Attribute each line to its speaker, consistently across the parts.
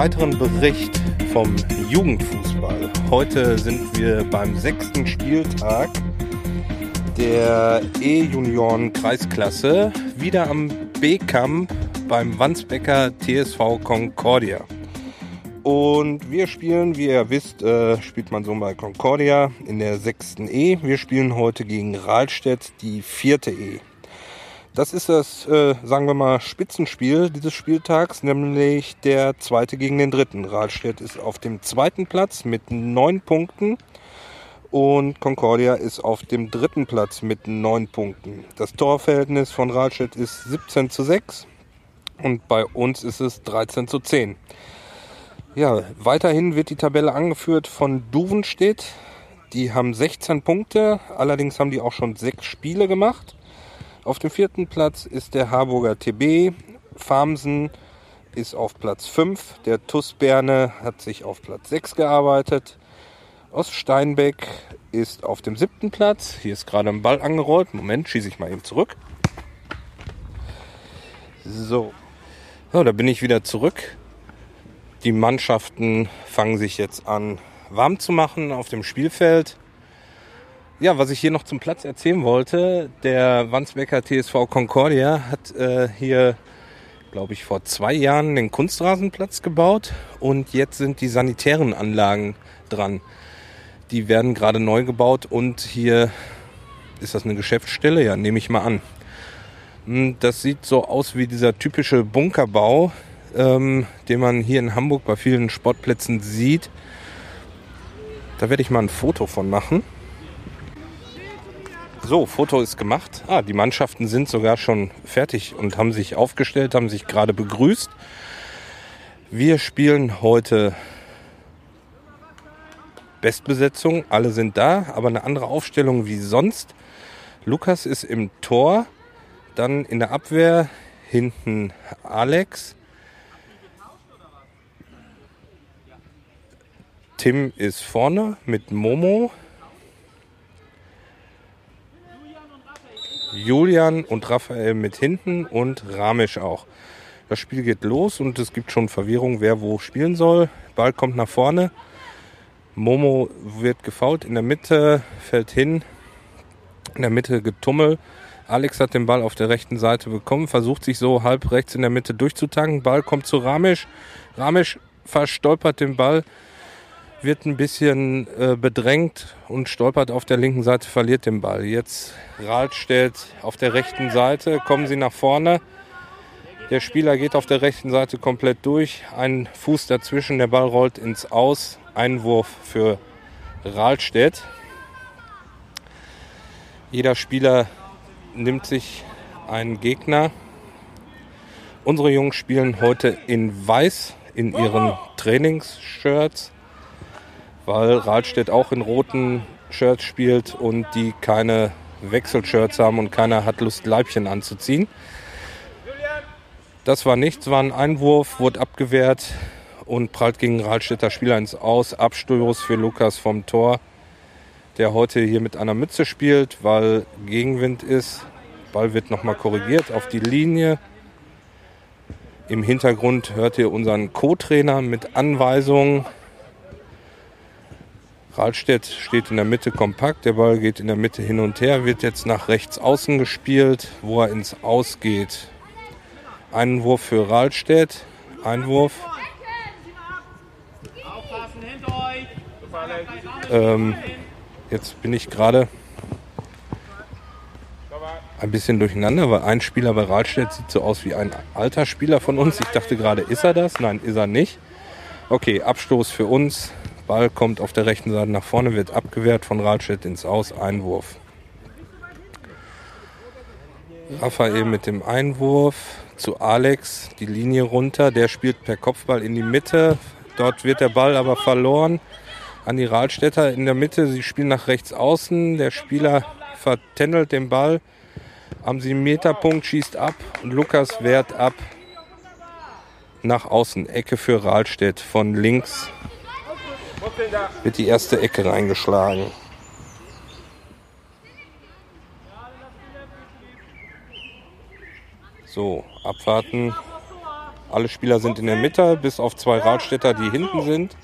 Speaker 1: weiteren Bericht vom Jugendfußball. Heute sind wir beim sechsten Spieltag der E-Junioren-Kreisklasse wieder am B-Camp beim Wandsbecker TSV Concordia. Und wir spielen, wie ihr wisst, äh, spielt man so bei Concordia in der sechsten E. Wir spielen heute gegen Rahlstedt, die vierte E. Das ist das, äh, sagen wir mal, Spitzenspiel dieses Spieltags, nämlich der zweite gegen den dritten. Rahlstedt ist auf dem zweiten Platz mit neun Punkten und Concordia ist auf dem dritten Platz mit neun Punkten. Das Torverhältnis von Rahlstedt ist 17 zu 6 und bei uns ist es 13 zu 10. Ja, weiterhin wird die Tabelle angeführt von Duvenstedt. Die haben 16 Punkte, allerdings haben die auch schon sechs Spiele gemacht. Auf dem vierten Platz ist der Harburger TB. Farmsen ist auf Platz 5. Der TUS Berne hat sich auf Platz 6 gearbeitet. Oststeinbeck ist auf dem siebten Platz. Hier ist gerade ein Ball angerollt. Moment, schieße ich mal eben zurück. So. so, da bin ich wieder zurück. Die Mannschaften fangen sich jetzt an warm zu machen auf dem Spielfeld. Ja, was ich hier noch zum Platz erzählen wollte, der Wandsbecker TSV Concordia hat äh, hier, glaube ich, vor zwei Jahren den Kunstrasenplatz gebaut und jetzt sind die sanitären Anlagen dran. Die werden gerade neu gebaut und hier ist das eine Geschäftsstelle? Ja, nehme ich mal an. Hm, das sieht so aus wie dieser typische Bunkerbau, ähm, den man hier in Hamburg bei vielen Sportplätzen sieht. Da werde ich mal ein Foto von machen. So, Foto ist gemacht. Ah, die Mannschaften sind sogar schon fertig und haben sich aufgestellt, haben sich gerade begrüßt. Wir spielen heute Bestbesetzung. Alle sind da, aber eine andere Aufstellung wie sonst. Lukas ist im Tor, dann in der Abwehr hinten Alex, Tim ist vorne mit Momo. Julian und Raphael mit hinten und Ramesh auch. Das Spiel geht los und es gibt schon Verwirrung, wer wo spielen soll. Ball kommt nach vorne. Momo wird gefault. In der Mitte fällt hin. In der Mitte getummel. Alex hat den Ball auf der rechten Seite bekommen, versucht sich so halb rechts in der Mitte durchzutanken. Ball kommt zu Ramesh. Ramesh verstolpert den Ball wird ein bisschen äh, bedrängt und stolpert auf der linken Seite, verliert den Ball. Jetzt Rahlstedt auf der rechten Seite, kommen sie nach vorne. Der Spieler geht auf der rechten Seite komplett durch, ein Fuß dazwischen, der Ball rollt ins Aus, Einwurf für Rahlstedt. Jeder Spieler nimmt sich einen Gegner. Unsere Jungs spielen heute in Weiß in ihren Trainingsshirts weil Rahlstedt auch in roten Shirts spielt und die keine Wechselshirts haben und keiner hat Lust, Leibchen anzuziehen. Das war nichts, war ein Einwurf, wurde abgewehrt und prallt gegen Rahlstädter Spieler ins Aus. Abstoß für Lukas vom Tor, der heute hier mit einer Mütze spielt, weil Gegenwind ist. Ball wird nochmal korrigiert auf die Linie. Im Hintergrund hört ihr unseren Co-Trainer mit Anweisungen. Rahlstedt steht in der Mitte kompakt, der Ball geht in der Mitte hin und her, wird jetzt nach rechts außen gespielt, wo er ins Aus geht. Einwurf für Rahlstedt, Einwurf. Ähm, jetzt bin ich gerade ein bisschen durcheinander, weil ein Spieler bei Rahlstedt sieht so aus wie ein alter Spieler von uns. Ich dachte gerade, ist er das? Nein, ist er nicht. Okay, Abstoß für uns. Ball kommt auf der rechten Seite nach vorne, wird abgewehrt von Rahlstedt ins Aus, Einwurf. Raphael mit dem Einwurf zu Alex, die Linie runter, der spielt per Kopfball in die Mitte. Dort wird der Ball aber verloren an die Rahlstädter in der Mitte. Sie spielen nach rechts außen. Der Spieler vertändelt den Ball am 7-Meter-Punkt, schießt ab und Lukas wehrt ab nach außen. Ecke für Rahlstedt von links wird die erste Ecke reingeschlagen. So, abwarten. Alle Spieler sind in der Mitte, bis auf zwei Radstädter, die hinten sind.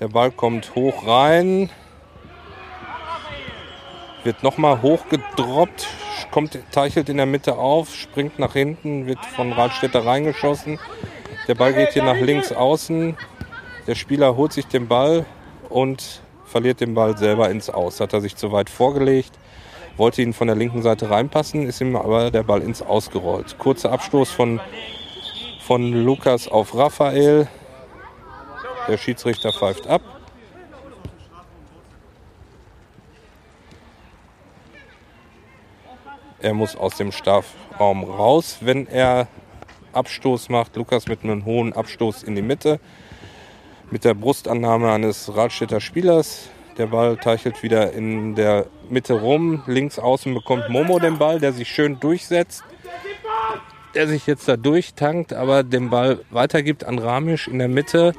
Speaker 1: Der Ball kommt hoch rein. Wird nochmal hochgedroppt, kommt, teichelt in der Mitte auf, springt nach hinten, wird von Radstädter reingeschossen. Der Ball geht hier nach links außen. Der Spieler holt sich den Ball und verliert den Ball selber ins Aus. Hat er sich zu weit vorgelegt, wollte ihn von der linken Seite reinpassen, ist ihm aber der Ball ins Aus gerollt. Kurzer Abstoß von, von Lukas auf Raphael. Der Schiedsrichter pfeift ab. Er muss aus dem Strafraum raus, wenn er Abstoß macht. Lukas mit einem hohen Abstoß in die Mitte. Mit der Brustannahme eines Radstädter Spielers. Der Ball teichelt wieder in der Mitte rum. Links außen bekommt Momo den Ball, der sich schön durchsetzt. Der sich jetzt da durchtankt, aber den Ball weitergibt an Ramisch in der Mitte.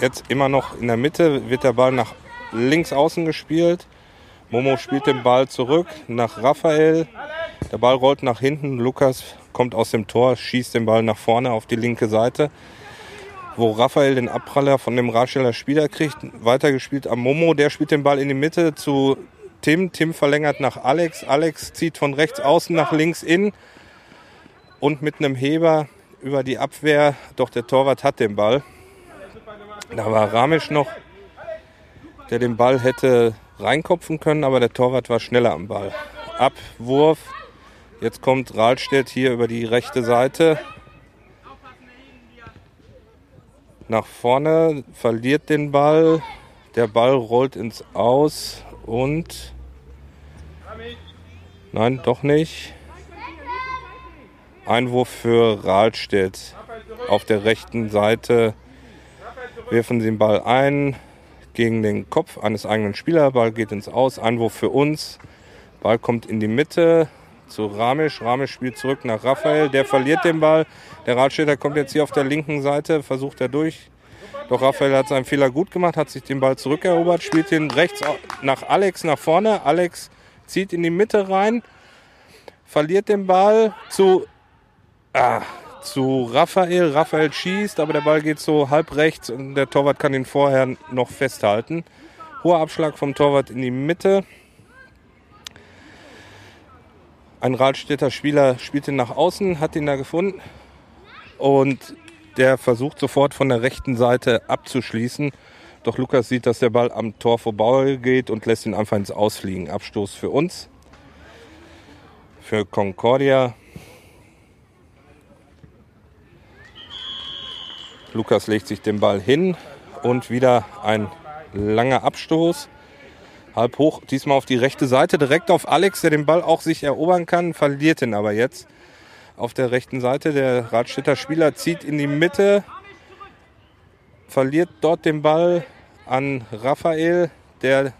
Speaker 1: Jetzt immer noch in der Mitte wird der Ball nach links außen gespielt. Momo spielt den Ball zurück nach Raphael. Der Ball rollt nach hinten. Lukas kommt aus dem Tor, schießt den Ball nach vorne auf die linke Seite. Wo Raphael den Abpraller von dem Radsteller Spieler kriegt, weitergespielt am Momo. Der spielt den Ball in die Mitte zu Tim. Tim verlängert nach Alex. Alex zieht von rechts außen nach links in. Und mit einem Heber über die Abwehr. Doch der Torwart hat den Ball. Da war Ramisch noch, der den Ball hätte reinkopfen können, aber der Torwart war schneller am Ball. Abwurf. Jetzt kommt Rahlstedt hier über die rechte Seite. Nach vorne, verliert den Ball. Der Ball rollt ins Aus und. Nein, doch nicht. Einwurf für Rahlstedt. Auf der rechten Seite werfen sie den Ball ein gegen den Kopf eines eigenen Spielers. Ball geht ins Aus. Einwurf für uns. Ball kommt in die Mitte zu Ramisch. Ramisch spielt zurück nach Raphael. Der verliert den Ball. Der Radstädter kommt jetzt hier auf der linken Seite, versucht er durch. Doch Raphael hat seinen Fehler gut gemacht, hat sich den Ball zurückerobert, spielt ihn rechts nach Alex nach vorne. Alex zieht in die Mitte rein, verliert den Ball zu, ah, zu Raphael. Raphael schießt, aber der Ball geht so halb rechts und der Torwart kann ihn vorher noch festhalten. Hoher Abschlag vom Torwart in die Mitte. Ein Radstädter Spieler spielt ihn nach außen, hat ihn da gefunden und der versucht sofort von der rechten Seite abzuschließen. Doch Lukas sieht, dass der Ball am Tor vorbei geht und lässt ihn einfach ins Ausfliegen. Abstoß für uns, für Concordia. Lukas legt sich den Ball hin und wieder ein langer Abstoß. Halb hoch, diesmal auf die rechte Seite, direkt auf Alex, der den Ball auch sich erobern kann, verliert ihn aber jetzt. Auf der rechten Seite, der Radstädter Spieler zieht in die Mitte, verliert dort den Ball an Raphael, der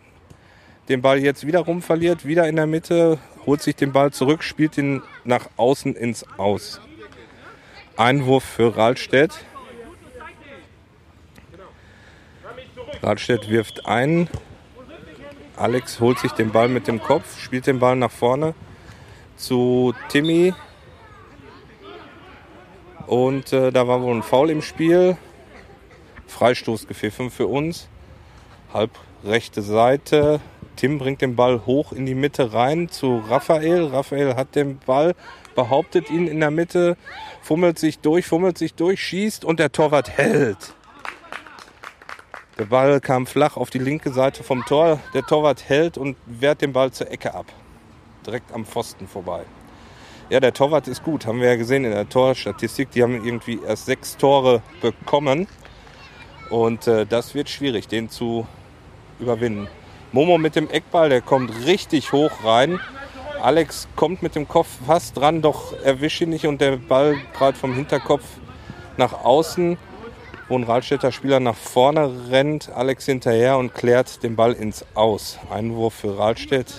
Speaker 1: den Ball jetzt wiederum verliert, wieder in der Mitte, holt sich den Ball zurück, spielt ihn nach außen ins Aus. Einwurf für Rahlstedt. Radstedt wirft ein. Alex holt sich den Ball mit dem Kopf, spielt den Ball nach vorne zu Timmy. Und äh, da war wohl ein Foul im Spiel. Freistoß gepfiffen für uns. Halb rechte Seite. Tim bringt den Ball hoch in die Mitte rein zu Raphael. Raphael hat den Ball, behauptet ihn in der Mitte, fummelt sich durch, fummelt sich durch, schießt und der Torwart hält. Der Ball kam flach auf die linke Seite vom Tor. Der Torwart hält und wehrt den Ball zur Ecke ab. Direkt am Pfosten vorbei. Ja, der Torwart ist gut, haben wir ja gesehen in der Torstatistik. Die haben irgendwie erst sechs Tore bekommen. Und äh, das wird schwierig, den zu überwinden. Momo mit dem Eckball, der kommt richtig hoch rein. Alex kommt mit dem Kopf fast dran, doch erwischt ihn nicht und der Ball prallt vom Hinterkopf nach außen wo ein Rahlstädter Spieler nach vorne rennt, Alex hinterher und klärt den Ball ins Aus. Einwurf für Rahlstedt.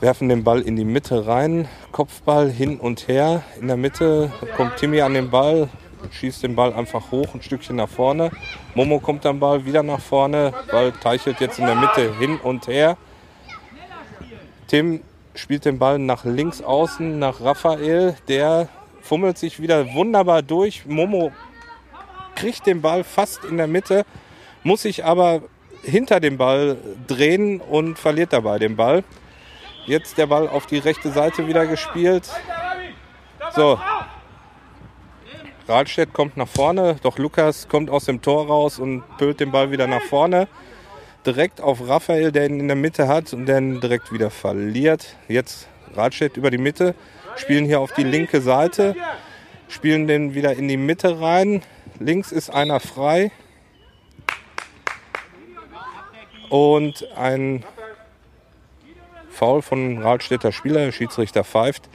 Speaker 1: Werfen den Ball in die Mitte rein, Kopfball hin und her. In der Mitte kommt Timmy an den Ball, schießt den Ball einfach hoch, ein Stückchen nach vorne. Momo kommt am Ball wieder nach vorne, Ball teichelt jetzt in der Mitte hin und her. Tim spielt den Ball nach links außen, nach Raphael. Der fummelt sich wieder wunderbar durch. Momo kriegt den Ball fast in der Mitte, muss sich aber hinter dem Ball drehen und verliert dabei den Ball. Jetzt der Ball auf die rechte Seite wieder gespielt. So. Rahlstedt kommt nach vorne, doch Lukas kommt aus dem Tor raus und pölt den Ball wieder nach vorne. Direkt auf Raphael, der ihn in der Mitte hat und dann direkt wieder verliert. Jetzt Rahlstedt über die Mitte, spielen hier auf die linke Seite, spielen den wieder in die Mitte rein. Links ist einer frei. Und ein Foul von Rahlstädter Spieler, der Schiedsrichter pfeift.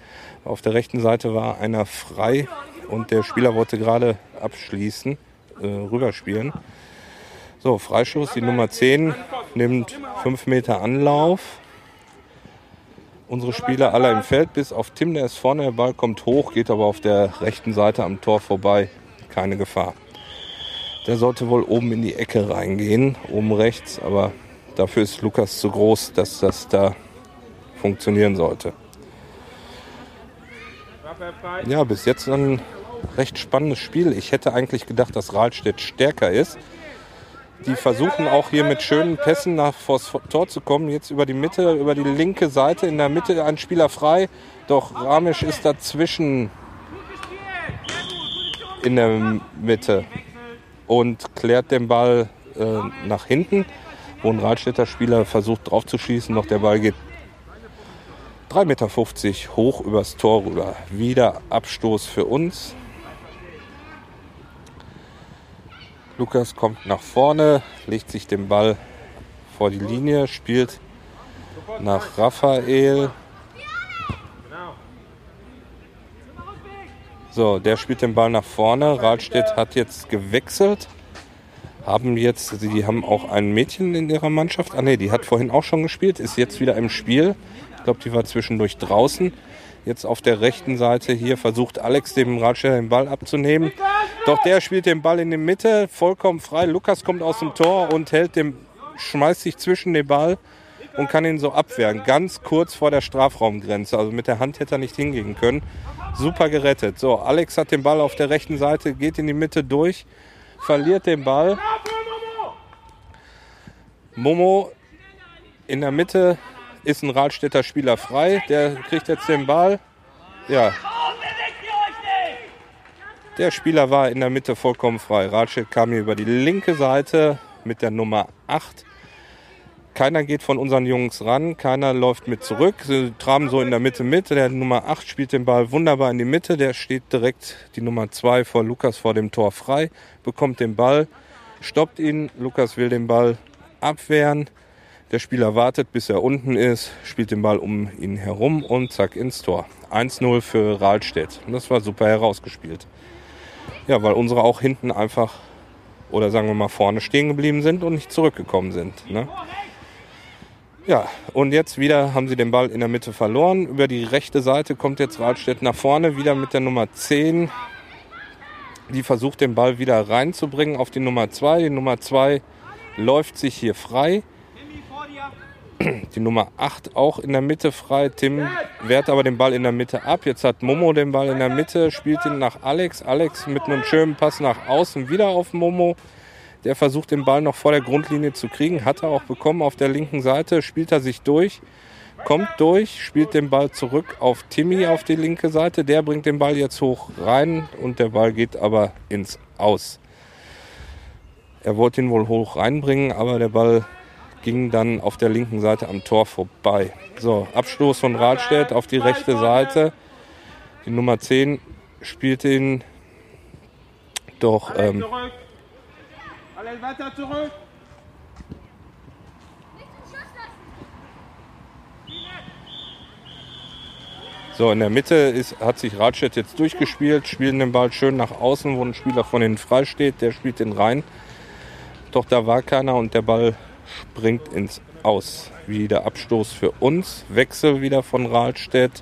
Speaker 1: Auf der rechten Seite war einer frei und der Spieler wollte gerade abschließen, äh, rüberspielen. So, Freischuss, die Nummer 10 nimmt 5 Meter Anlauf. Unsere Spieler alle im Feld, bis auf Tim, der ist vorne, der Ball kommt hoch, geht aber auf der rechten Seite am Tor vorbei. Keine Gefahr. Der sollte wohl oben in die Ecke reingehen, oben rechts, aber dafür ist Lukas zu groß, dass das da funktionieren sollte. Ja, bis jetzt ein recht spannendes Spiel. Ich hätte eigentlich gedacht, dass Rahlstedt stärker ist. Die versuchen auch hier mit schönen Pässen nach vors Tor zu kommen. Jetzt über die Mitte, über die linke Seite. In der Mitte ein Spieler frei. Doch Ramisch ist dazwischen in der Mitte und klärt den Ball äh, nach hinten, wo ein Radstädter Spieler versucht drauf zu schießen, doch der Ball geht 3,50 Meter hoch übers Tor rüber. Wieder Abstoß für uns. Lukas kommt nach vorne, legt sich den Ball vor die Linie, spielt nach Raphael. So, der spielt den Ball nach vorne. Rahlstedt hat jetzt gewechselt. Haben jetzt, die haben auch ein Mädchen in ihrer Mannschaft. Ah ne, die hat vorhin auch schon gespielt, ist jetzt wieder im Spiel. Ich glaube, die war zwischendurch draußen. Jetzt auf der rechten Seite hier versucht Alex dem Radsteher den Ball abzunehmen. Doch der spielt den Ball in die Mitte, vollkommen frei. Lukas kommt aus dem Tor und hält dem, schmeißt sich zwischen den Ball und kann ihn so abwehren. Ganz kurz vor der Strafraumgrenze. Also mit der Hand hätte er nicht hingehen können. Super gerettet. So, Alex hat den Ball auf der rechten Seite, geht in die Mitte durch, verliert den Ball. Momo in der Mitte ist ein Radstädter Spieler frei. Der kriegt jetzt den Ball. Ja. Der Spieler war in der Mitte vollkommen frei. Radstedt kam hier über die linke Seite mit der Nummer 8. Keiner geht von unseren Jungs ran, keiner läuft mit zurück. Sie traben so in der Mitte mit. Der Nummer 8 spielt den Ball wunderbar in die Mitte. Der steht direkt die Nummer 2 vor Lukas vor dem Tor frei, bekommt den Ball, stoppt ihn. Lukas will den Ball abwehren. Der Spieler wartet, bis er unten ist, spielt den Ball um ihn herum und zack ins Tor. 1-0 für Rahlstedt. Und das war super herausgespielt. Ja, weil unsere auch hinten einfach oder sagen wir mal vorne stehen geblieben sind und nicht zurückgekommen sind. Ne? Ja, und jetzt wieder haben sie den Ball in der Mitte verloren. Über die rechte Seite kommt jetzt Rahlstedt nach vorne, wieder mit der Nummer 10. Die versucht den Ball wieder reinzubringen auf die Nummer 2. Die Nummer 2 läuft sich hier frei. Die Nummer 8 auch in der Mitte frei. Tim wehrt aber den Ball in der Mitte ab. Jetzt hat Momo den Ball in der Mitte, spielt ihn nach Alex. Alex mit einem schönen Pass nach außen wieder auf Momo. Der versucht den Ball noch vor der Grundlinie zu kriegen. Hat er auch bekommen auf der linken Seite. Spielt er sich durch. Kommt durch, spielt den Ball zurück auf Timmy auf die linke Seite. Der bringt den Ball jetzt hoch rein und der Ball geht aber ins Aus. Er wollte ihn wohl hoch reinbringen, aber der Ball ging dann auf der linken Seite am Tor vorbei. So, Abstoß von Radstedt auf die rechte Seite. Die Nummer 10 spielt ihn doch. Ähm, Alles weiter zurück. So, in der Mitte ist, hat sich Radstedt jetzt durchgespielt, spielen den Ball schön nach außen, wo ein Spieler von ihnen frei steht, der spielt den rein. Doch da war keiner und der Ball springt ins Aus. Wieder Abstoß für uns. Wechsel wieder von Rahlstedt.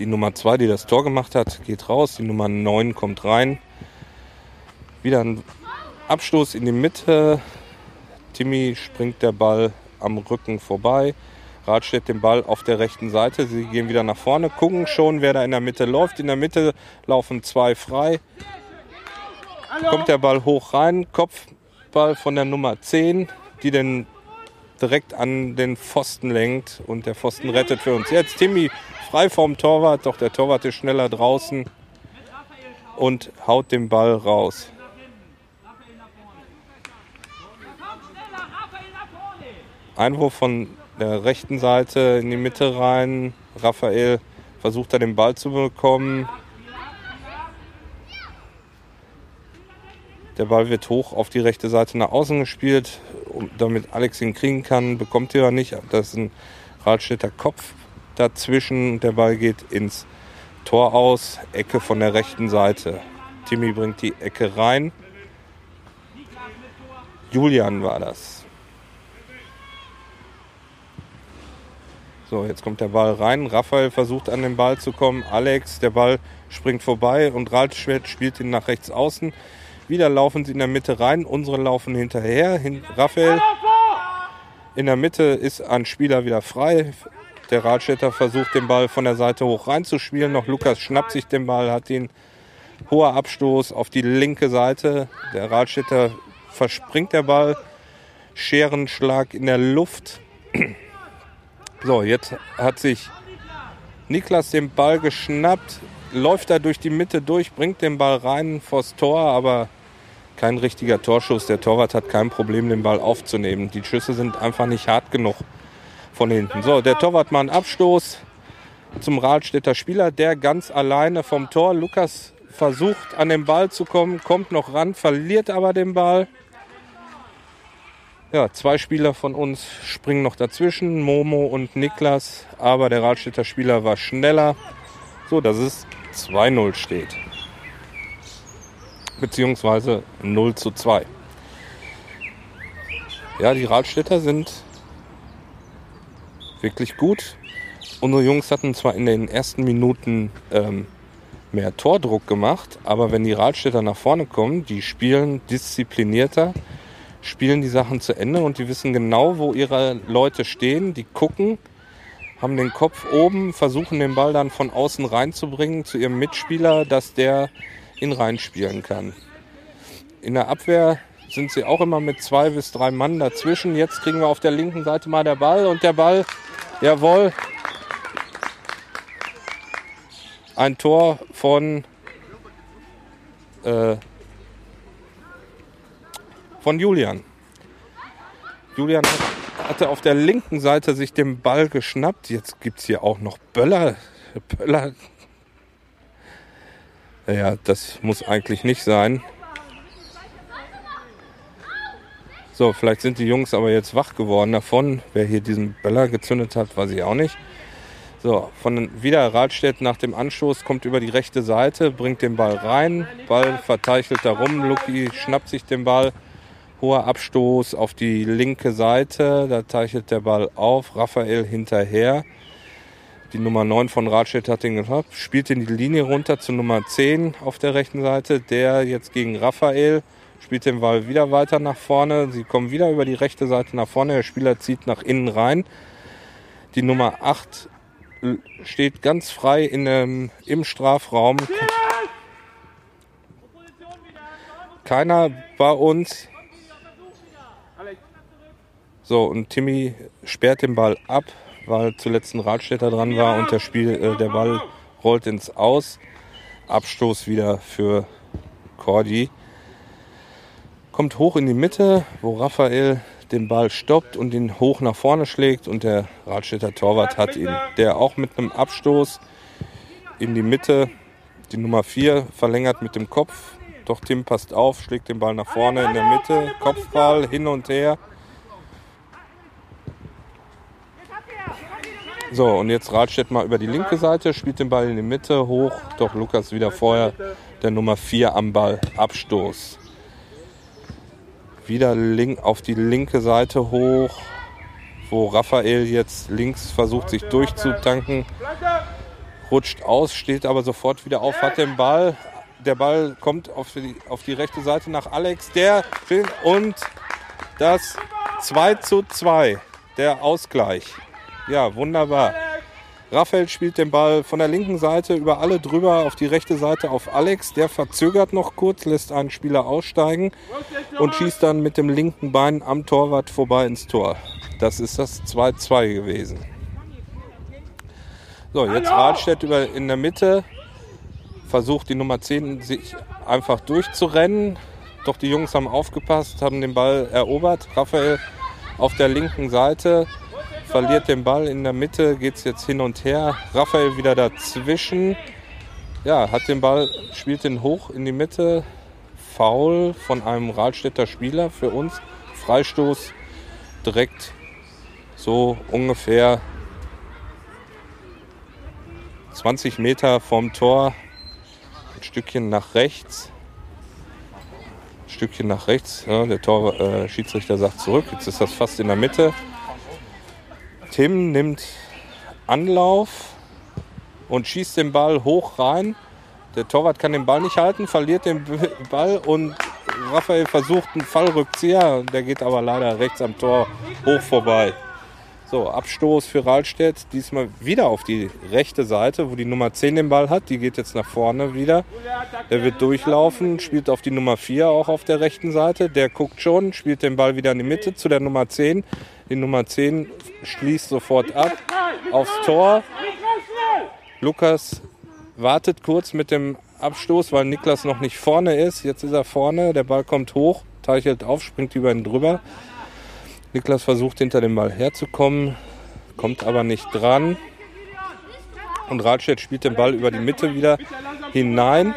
Speaker 1: Die Nummer 2, die das Tor gemacht hat, geht raus. Die Nummer 9 kommt rein. Wieder ein Abstoß in die Mitte. Timmy springt der Ball am Rücken vorbei. Rad steht den Ball auf der rechten Seite. Sie gehen wieder nach vorne, gucken schon, wer da in der Mitte läuft. In der Mitte laufen zwei frei. Kommt der Ball hoch rein. Kopfball von der Nummer 10, die den direkt an den Pfosten lenkt. Und der Pfosten rettet für uns. Jetzt Timmy frei vom Torwart, doch der Torwart ist schneller draußen und haut den Ball raus. Einwurf von der rechten Seite in die Mitte rein. Raphael versucht da den Ball zu bekommen. Der Ball wird hoch auf die rechte Seite nach außen gespielt, damit Alex ihn kriegen kann. Bekommt er nicht. Das ist ein Radstädter Kopf dazwischen. Der Ball geht ins Tor aus. Ecke von der rechten Seite. Timmy bringt die Ecke rein. Julian war das. So, jetzt kommt der Ball rein. Raphael versucht an den Ball zu kommen. Alex, der Ball springt vorbei und Ralschwert spielt ihn nach rechts außen. Wieder laufen sie in der Mitte rein. Unsere laufen hinterher. Hin Raphael in der Mitte ist ein Spieler wieder frei. Der Radstädter versucht den Ball von der Seite hoch reinzuspielen. Noch Lukas schnappt sich den Ball, hat ihn hoher Abstoß auf die linke Seite. Der Radstädter verspringt der Ball. Scherenschlag in der Luft. So, jetzt hat sich Niklas den Ball geschnappt, läuft da durch die Mitte durch, bringt den Ball rein vors Tor, aber kein richtiger Torschuss. Der Torwart hat kein Problem, den Ball aufzunehmen. Die Schüsse sind einfach nicht hart genug von hinten. So, der Torwart macht einen Abstoß zum Radstädter Spieler, der ganz alleine vom Tor. Lukas versucht an den Ball zu kommen, kommt noch ran, verliert aber den Ball. Ja, zwei Spieler von uns springen noch dazwischen, Momo und Niklas, aber der Radstädter Spieler war schneller, so dass es 2-0 steht. Beziehungsweise 0 zu 2. Ja, die Radstädter sind wirklich gut. Unsere Jungs hatten zwar in den ersten Minuten ähm, mehr Tordruck gemacht, aber wenn die Radstädter nach vorne kommen, die spielen disziplinierter, spielen die Sachen zu Ende und die wissen genau, wo ihre Leute stehen. Die gucken, haben den Kopf oben, versuchen den Ball dann von außen reinzubringen zu ihrem Mitspieler, dass der ihn reinspielen kann. In der Abwehr sind sie auch immer mit zwei bis drei Mann dazwischen. Jetzt kriegen wir auf der linken Seite mal der Ball und der Ball, jawohl, ein Tor von äh, von Julian. Julian hatte auf der linken Seite sich den Ball geschnappt. Jetzt gibt es hier auch noch Böller. Böller. Ja, das muss eigentlich nicht sein. So, vielleicht sind die Jungs aber jetzt wach geworden davon. Wer hier diesen Böller gezündet hat, weiß ich auch nicht. So, von wieder Radstedt nach dem Anstoß kommt über die rechte Seite, bringt den Ball rein. Ball verteichelt da rum. Lucky schnappt sich den Ball Hoher Abstoß auf die linke Seite. Da zeichnet der Ball auf. Raphael hinterher. Die Nummer 9 von Radstedt hat den gehabt. Spielt in die Linie runter zu Nummer 10 auf der rechten Seite. Der jetzt gegen Raphael. Spielt den Ball wieder weiter nach vorne. Sie kommen wieder über die rechte Seite nach vorne. Der Spieler zieht nach innen rein. Die Nummer 8 steht ganz frei in dem, im Strafraum. Keiner bei uns so, und Timmy sperrt den Ball ab, weil zuletzt ein Radstädter dran war und der, Spiel, äh, der Ball rollt ins Aus. Abstoß wieder für Cordy. Kommt hoch in die Mitte, wo Raphael den Ball stoppt und ihn hoch nach vorne schlägt und der Radstädter Torwart hat ihn. Der auch mit einem Abstoß in die Mitte, die Nummer 4, verlängert mit dem Kopf. Doch Tim passt auf, schlägt den Ball nach vorne in der Mitte, Kopfball hin und her. So, und jetzt Radstedt mal über die linke Seite, spielt den Ball in die Mitte hoch. Doch Lukas wieder vorher der Nummer 4 am Ball. Abstoß. Wieder link, auf die linke Seite hoch, wo Raphael jetzt links versucht, sich durchzutanken. rutscht aus, steht aber sofort wieder auf, hat den Ball. Der Ball kommt auf die, auf die rechte Seite nach Alex, der und das 2 zu 2, der Ausgleich. Ja, wunderbar. Raphael spielt den Ball von der linken Seite über alle drüber auf die rechte Seite auf Alex. Der verzögert noch kurz, lässt einen Spieler aussteigen und schießt dann mit dem linken Bein am Torwart vorbei ins Tor. Das ist das 2-2 gewesen. So, jetzt Radstedt über in der Mitte. Versucht die Nummer 10 sich einfach durchzurennen. Doch die Jungs haben aufgepasst, haben den Ball erobert. Raphael auf der linken Seite verliert den Ball in der Mitte, geht es jetzt hin und her. Raphael wieder dazwischen. Ja, hat den Ball, spielt den hoch in die Mitte. Foul von einem Rahlstädter Spieler für uns. Freistoß direkt so ungefähr 20 Meter vom Tor. Ein Stückchen nach rechts. Ein Stückchen nach rechts. Ja, der Tor, äh, Schiedsrichter sagt zurück. Jetzt ist das fast in der Mitte. Tim nimmt Anlauf und schießt den Ball hoch rein. Der Torwart kann den Ball nicht halten, verliert den Ball und Raphael versucht einen Fallrückzieher. Der geht aber leider rechts am Tor hoch vorbei. So, Abstoß für Rahlstedt. Diesmal wieder auf die rechte Seite, wo die Nummer 10 den Ball hat. Die geht jetzt nach vorne wieder. Der wird durchlaufen, spielt auf die Nummer 4 auch auf der rechten Seite. Der guckt schon, spielt den Ball wieder in die Mitte zu der Nummer 10. Die Nummer 10 schließt sofort ab aufs Tor. Lukas wartet kurz mit dem Abstoß, weil Niklas noch nicht vorne ist. Jetzt ist er vorne, der Ball kommt hoch, teichelt auf, springt über ihn drüber. Niklas versucht hinter dem Ball herzukommen, kommt aber nicht dran. Und Radstedt spielt den Ball über die Mitte wieder hinein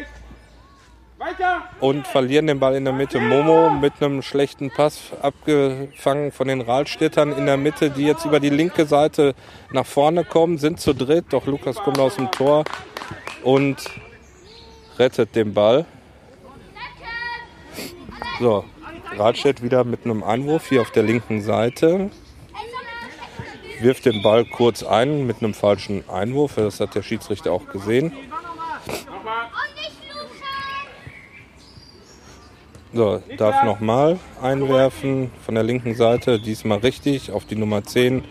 Speaker 1: und verlieren den Ball in der Mitte. Momo mit einem schlechten Pass abgefangen von den Rahlstädtern in der Mitte, die jetzt über die linke Seite nach vorne kommen, sind zu dritt. Doch Lukas kommt aus dem Tor und rettet den Ball. So, Radstedt wieder mit einem Einwurf hier auf der linken Seite. Wirft den Ball kurz ein mit einem falschen Einwurf. Das hat der Schiedsrichter auch gesehen. So, darf nochmal einwerfen von der linken Seite. Diesmal richtig auf die Nummer 10.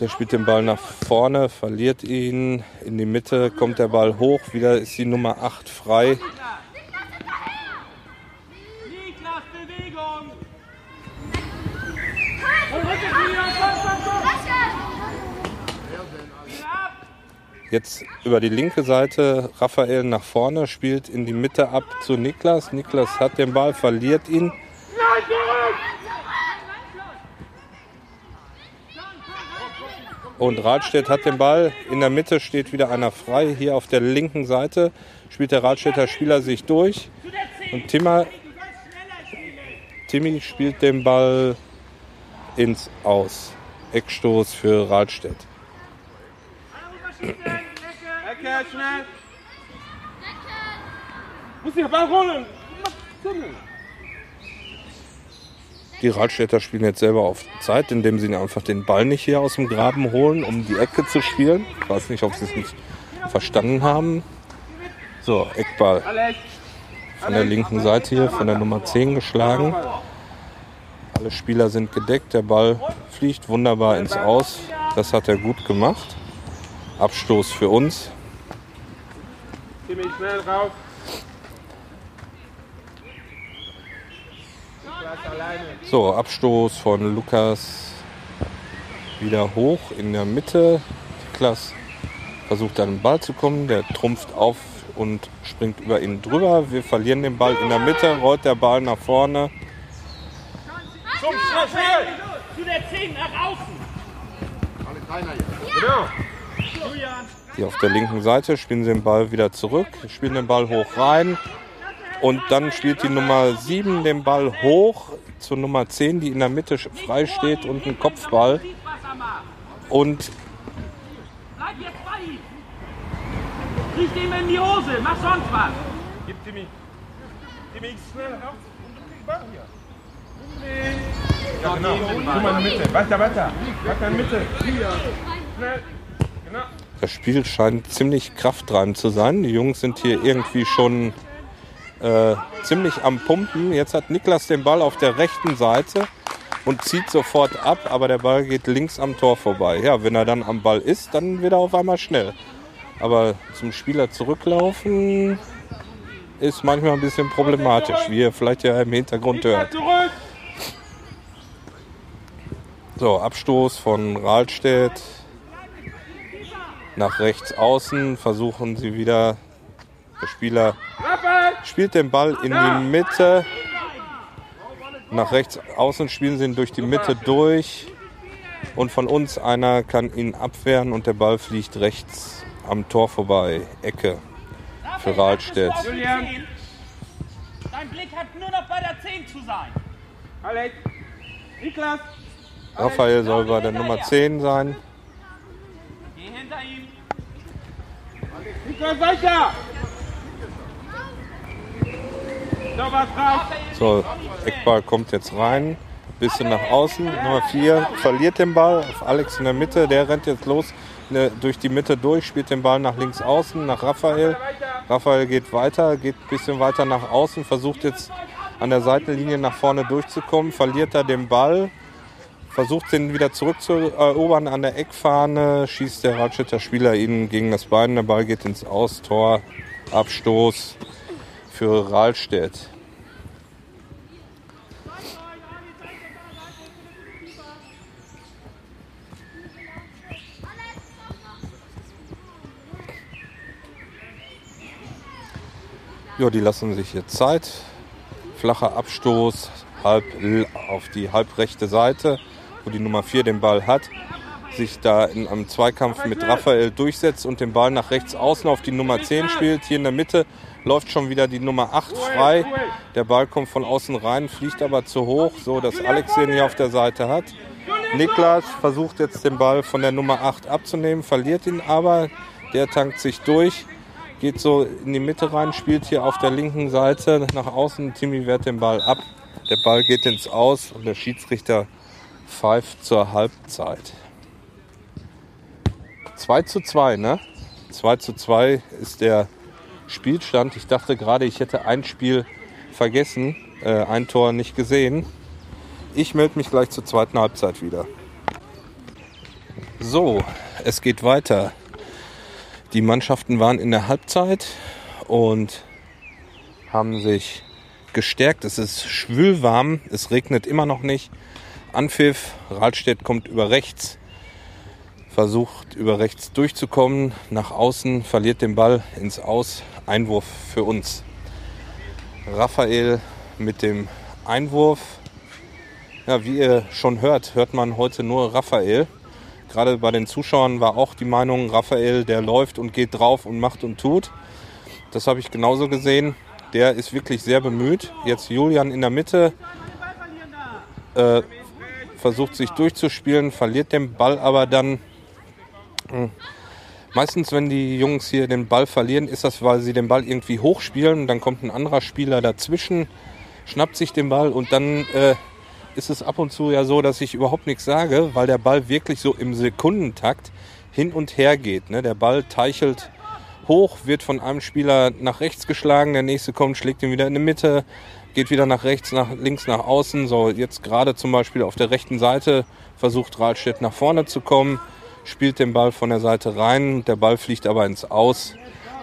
Speaker 1: Der spielt den Ball nach vorne, verliert ihn. In die Mitte kommt der Ball hoch. Wieder ist die Nummer 8 frei. Jetzt über die linke Seite Raphael nach vorne, spielt in die Mitte ab zu Niklas. Niklas hat den Ball, verliert ihn. Und Radstedt hat den Ball. In der Mitte steht wieder einer frei. Hier auf der linken Seite spielt der Radstädter Spieler sich durch. Und Timmer, Timmy spielt den Ball ins Aus. Eckstoß für Radstedt. Ecke, schnell. Muss den Ball holen. Die Radstädter spielen jetzt selber auf Zeit, indem sie einfach den Ball nicht hier aus dem Graben holen, um die Ecke zu spielen. Ich weiß nicht, ob sie es nicht verstanden haben. So, Eckball. Von der linken Seite hier, von der Nummer 10 geschlagen. Alle Spieler sind gedeckt. Der Ball fliegt wunderbar ins Aus. Das hat er gut gemacht. Abstoß für uns. Ziemlich schnell rauf. So, Abstoß von Lukas wieder hoch in der Mitte. Niklas versucht dann den Ball zu kommen, der trumpft auf und springt über ihn drüber. Wir verlieren den Ball in der Mitte, rollt der Ball nach vorne. Zum Zu der 10 nach außen. Alle. Genau. Hier auf der linken Seite spielen sie den Ball wieder zurück, spielen den Ball hoch rein. Und dann spielt die Nummer 7 den Ball hoch zur Nummer 10, die in der Mitte frei steht und ein Kopfball. Und! Krieg ihm in die Hose, mach sonst was! Gib Timmy. Timmy, schnell raus und du kriegst Ball hier. Ja, genau. Guck mal in die Mitte. Weiter, weiter. Weiter in die Mitte. Schnell. Genau. Das Spiel scheint ziemlich krafttreibend zu sein. Die Jungs sind hier irgendwie schon äh, ziemlich am Pumpen. Jetzt hat Niklas den Ball auf der rechten Seite und zieht sofort ab, aber der Ball geht links am Tor vorbei. Ja, wenn er dann am Ball ist, dann wird er auf einmal schnell. Aber zum Spieler zurücklaufen ist manchmal ein bisschen problematisch, wie ihr vielleicht ja im Hintergrund hört. So, Abstoß von Rahlstedt nach rechts außen. Versuchen sie wieder. Der Spieler spielt den Ball in die Mitte. Nach rechts außen spielen sie ihn durch die Mitte durch. Und von uns einer kann ihn abwehren und der Ball fliegt rechts am Tor vorbei. Ecke für Rahlstedt.
Speaker 2: Julian. Dein Blick hat nur noch bei der 10 zu sein.
Speaker 3: Alex. Niklas.
Speaker 1: Raphael soll bei der Nummer 10 sein.
Speaker 2: Geh hinter ihm.
Speaker 3: Niklas weiter. So,
Speaker 1: Eckball kommt jetzt rein. Bisschen nach außen. Nummer 4 verliert den Ball auf Alex in der Mitte. Der rennt jetzt los ne, durch die Mitte durch, spielt den Ball nach links außen, nach Raphael. Raphael geht weiter, geht ein bisschen weiter nach außen, versucht jetzt an der Seitenlinie nach vorne durchzukommen, verliert da den Ball, versucht den wieder zurückzuerobern an der Eckfahne, schießt der Radstädter Spieler ihn gegen das Bein, der Ball geht ins Austor, Abstoß für Rahlstedt. Ja, die lassen sich jetzt Zeit. Flacher Abstoß halb auf die halbrechte Seite, wo die Nummer 4 den Ball hat. Sich da in einem Zweikampf mit Raphael durchsetzt und den Ball nach rechts außen auf die Nummer 10 spielt. Hier in der Mitte läuft schon wieder die Nummer 8 frei. Der Ball kommt von außen rein, fliegt aber zu hoch, so dass Alex den hier auf der Seite hat. Niklas versucht jetzt den Ball von der Nummer 8 abzunehmen, verliert ihn aber. Der tankt sich durch, geht so in die Mitte rein, spielt hier auf der linken Seite nach außen. Timmy wehrt den Ball ab. Der Ball geht ins Aus und der Schiedsrichter pfeift zur Halbzeit. 2 zu 2, ne? 2 zu 2 ist der Spielstand. Ich dachte gerade, ich hätte ein Spiel vergessen, äh, ein Tor nicht gesehen. Ich melde mich gleich zur zweiten Halbzeit wieder. So, es geht weiter. Die Mannschaften waren in der Halbzeit und haben sich gestärkt. Es ist schwülwarm, es regnet immer noch nicht. Anpfiff, Rahlstedt kommt über rechts, versucht über rechts durchzukommen, nach außen, verliert den Ball ins Aus. Einwurf für uns. Raphael mit dem Einwurf. Ja, wie ihr schon hört, hört man heute nur Raphael. Gerade bei den Zuschauern war auch die Meinung, Raphael, der läuft und geht drauf und macht und tut. Das habe ich genauso gesehen. Der ist wirklich sehr bemüht. Jetzt Julian in der Mitte äh, versucht sich durchzuspielen, verliert den Ball aber dann. Mh, Meistens, wenn die Jungs hier den Ball verlieren, ist das, weil sie den Ball irgendwie hochspielen. Dann kommt ein anderer Spieler dazwischen, schnappt sich den Ball und dann äh, ist es ab und zu ja so, dass ich überhaupt nichts sage, weil der Ball wirklich so im Sekundentakt hin und her geht. Ne? Der Ball teichelt hoch, wird von einem Spieler nach rechts geschlagen, der nächste kommt, schlägt ihn wieder in die Mitte, geht wieder nach rechts, nach links, nach außen. So jetzt gerade zum Beispiel auf der rechten Seite versucht Rahlstedt nach vorne zu kommen, spielt den Ball von der Seite rein, der Ball fliegt aber ins Aus.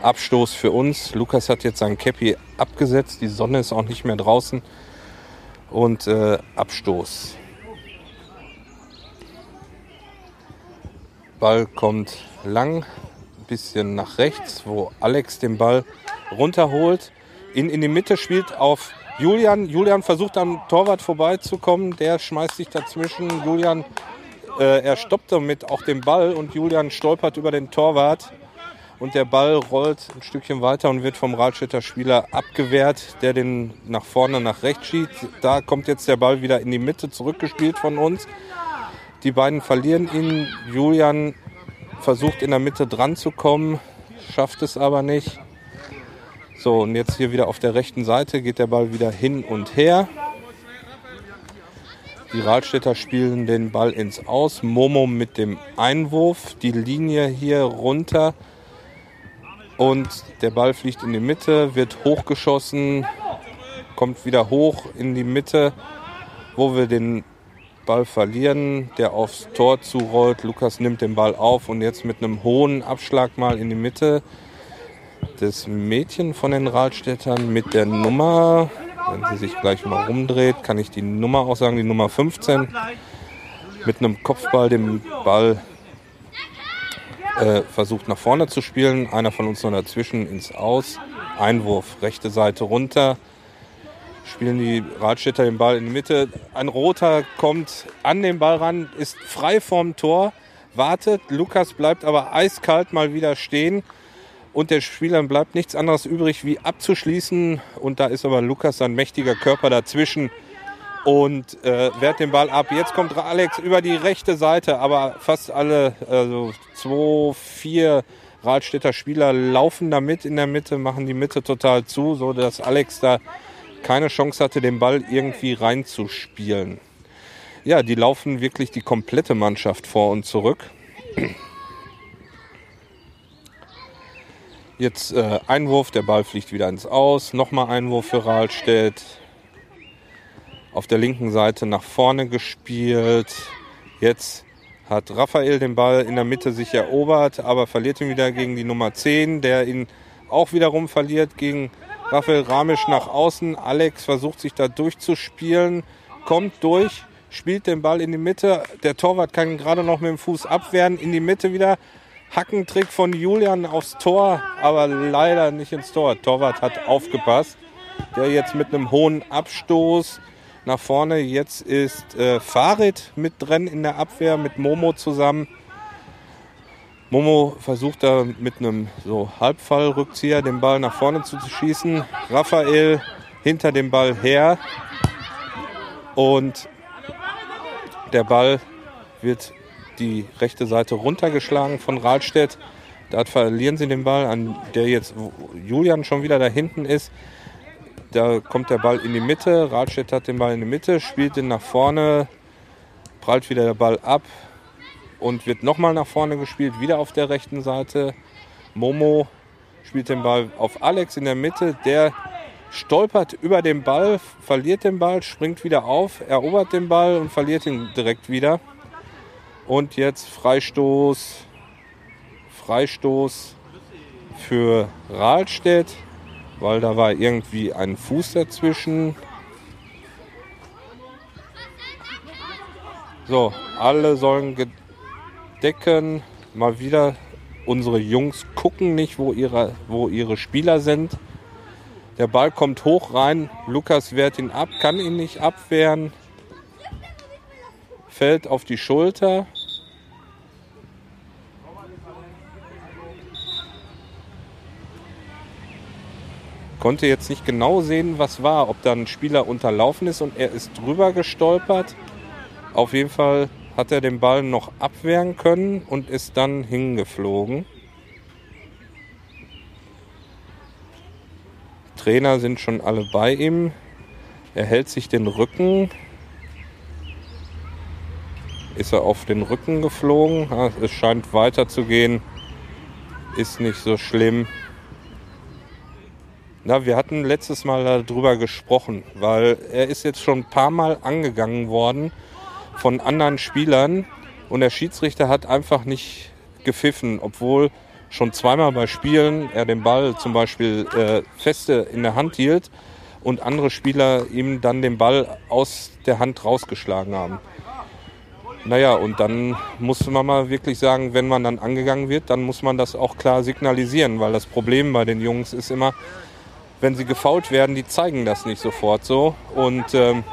Speaker 1: Abstoß für uns. Lukas hat jetzt sein Cappy abgesetzt, die Sonne ist auch nicht mehr draußen. Und äh, Abstoß. Ball kommt lang, ein bisschen nach rechts, wo Alex den Ball runterholt. In, in die Mitte spielt auf Julian. Julian versucht am Torwart vorbeizukommen. Der schmeißt sich dazwischen. Julian, äh, er stoppt damit auch den Ball und Julian stolpert über den Torwart. Und der Ball rollt ein Stückchen weiter und wird vom Radstädter Spieler abgewehrt, der den nach vorne, nach rechts schießt. Da kommt jetzt der Ball wieder in die Mitte zurückgespielt von uns. Die beiden verlieren ihn. Julian versucht in der Mitte dran zu kommen, schafft es aber nicht. So, und jetzt hier wieder auf der rechten Seite geht der Ball wieder hin und her. Die Rahlstädter spielen den Ball ins Aus. Momo mit dem Einwurf. Die Linie hier runter. Und der Ball fliegt in die Mitte, wird hochgeschossen, kommt wieder hoch in die Mitte, wo wir den Ball verlieren, der aufs Tor zurollt. Lukas nimmt den Ball auf und jetzt mit einem hohen Abschlag mal in die Mitte. Das Mädchen von den Radstädtern mit der Nummer, wenn sie sich gleich mal rumdreht, kann ich die Nummer auch sagen, die Nummer 15, mit einem Kopfball den Ball äh, versucht nach vorne zu spielen. Einer von uns noch dazwischen ins Aus. Einwurf, rechte Seite runter. Spielen die Radstädter den Ball in die Mitte. Ein Roter kommt an den Ball ran, ist frei vorm Tor, wartet. Lukas bleibt aber eiskalt mal wieder stehen. Und der Spielern bleibt nichts anderes übrig, wie abzuschließen. Und da ist aber Lukas sein mächtiger Körper dazwischen und äh, wehrt den Ball ab. Jetzt kommt Alex über die rechte Seite, aber fast alle, also zwei, vier Radstädter Spieler laufen da mit in der Mitte, machen die Mitte total zu, so dass Alex da keine Chance hatte, den Ball irgendwie reinzuspielen. Ja, die laufen wirklich die komplette Mannschaft vor und zurück. Jetzt äh, Einwurf, der Ball fliegt wieder ins Aus. Nochmal Einwurf für Rahlstedt auf der linken Seite nach vorne gespielt. Jetzt hat Raphael den Ball in der Mitte sich erobert, aber verliert ihn wieder gegen die Nummer 10, der ihn auch wiederum verliert gegen Raphael Ramisch nach außen. Alex versucht sich da durchzuspielen, kommt durch, spielt den Ball in die Mitte. Der Torwart kann gerade noch mit dem Fuß abwehren, in die Mitte wieder. Hackentrick von Julian aufs Tor, aber leider nicht ins Tor. Torwart hat aufgepasst. Der jetzt mit einem hohen Abstoß nach vorne. Jetzt ist äh, Farid mit drin in der Abwehr mit Momo zusammen. Momo versucht da mit einem so Halbfallrückzieher den Ball nach vorne zu schießen. Raphael hinter dem Ball her. Und der Ball wird die rechte Seite runtergeschlagen von Rahlstedt. Da verlieren sie den Ball, an der jetzt Julian schon wieder da hinten ist. Da kommt der Ball in die Mitte. Radstedt hat den Ball in die Mitte, spielt den nach vorne, prallt wieder der Ball ab und wird nochmal nach vorne gespielt, wieder auf der rechten Seite. Momo spielt den Ball auf Alex in der Mitte. Der stolpert über den Ball, verliert den Ball, springt wieder auf, erobert den Ball und verliert ihn direkt wieder. Und jetzt Freistoß, Freistoß für Rahlstedt weil da war irgendwie ein Fuß dazwischen. So, alle sollen gedecken. Mal wieder, unsere Jungs gucken nicht, wo ihre, wo ihre Spieler sind. Der Ball kommt hoch rein. Lukas wehrt ihn ab, kann ihn nicht abwehren. Fällt auf die Schulter. Konnte jetzt nicht genau sehen, was war, ob da ein Spieler unterlaufen ist und er ist drüber gestolpert. Auf jeden Fall hat er den Ball noch abwehren können und ist dann hingeflogen. Trainer sind schon alle bei ihm. Er hält sich den Rücken. Ist er auf den Rücken geflogen? Es scheint weiter zu gehen. Ist nicht so schlimm. Na, wir hatten letztes Mal darüber gesprochen, weil er ist jetzt schon ein paar Mal angegangen worden von anderen Spielern und der Schiedsrichter hat einfach nicht gepfiffen, obwohl schon zweimal bei Spielen er den Ball zum Beispiel äh, feste in der Hand hielt und andere Spieler ihm dann den Ball aus der Hand rausgeschlagen haben. Naja, und dann muss man mal wirklich sagen, wenn man dann angegangen wird, dann muss man das auch klar signalisieren, weil das Problem bei den Jungs ist immer, wenn sie gefault werden, die zeigen das nicht sofort so. Und ähm,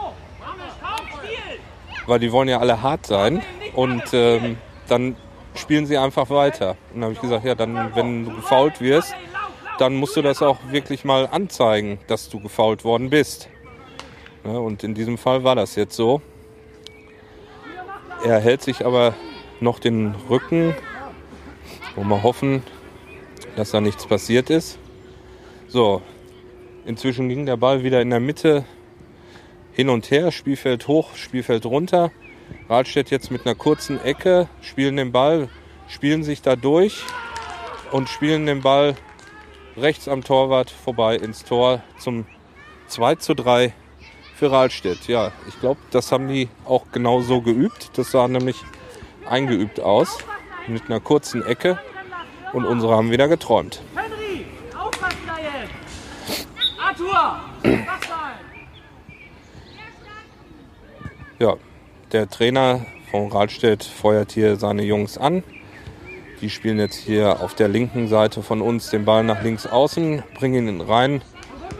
Speaker 1: weil die wollen ja alle hart sein. Und ähm, dann spielen sie einfach weiter. Und dann habe ich gesagt, ja, dann, wenn du gefault wirst, dann musst du das auch wirklich mal anzeigen, dass du gefault worden bist. Ja, und in diesem Fall war das jetzt so. Er hält sich aber noch den Rücken. Wollen wir hoffen, dass da nichts passiert ist. So, Inzwischen ging der Ball wieder in der Mitte hin und her, Spielfeld hoch, Spielfeld runter. Rahlstedt jetzt mit einer kurzen Ecke, spielen den Ball, spielen sich da durch und spielen den Ball rechts am Torwart vorbei ins Tor zum 2 zu 3 für Rahlstedt. Ja, ich glaube, das haben die auch genau so geübt. Das sah nämlich eingeübt aus mit einer kurzen Ecke und unsere haben wieder geträumt.
Speaker 2: Sein?
Speaker 1: Ja, der Trainer von Rahlstedt feuert hier seine Jungs an. Die spielen jetzt hier auf der linken Seite von uns den Ball nach links außen, bringen ihn rein.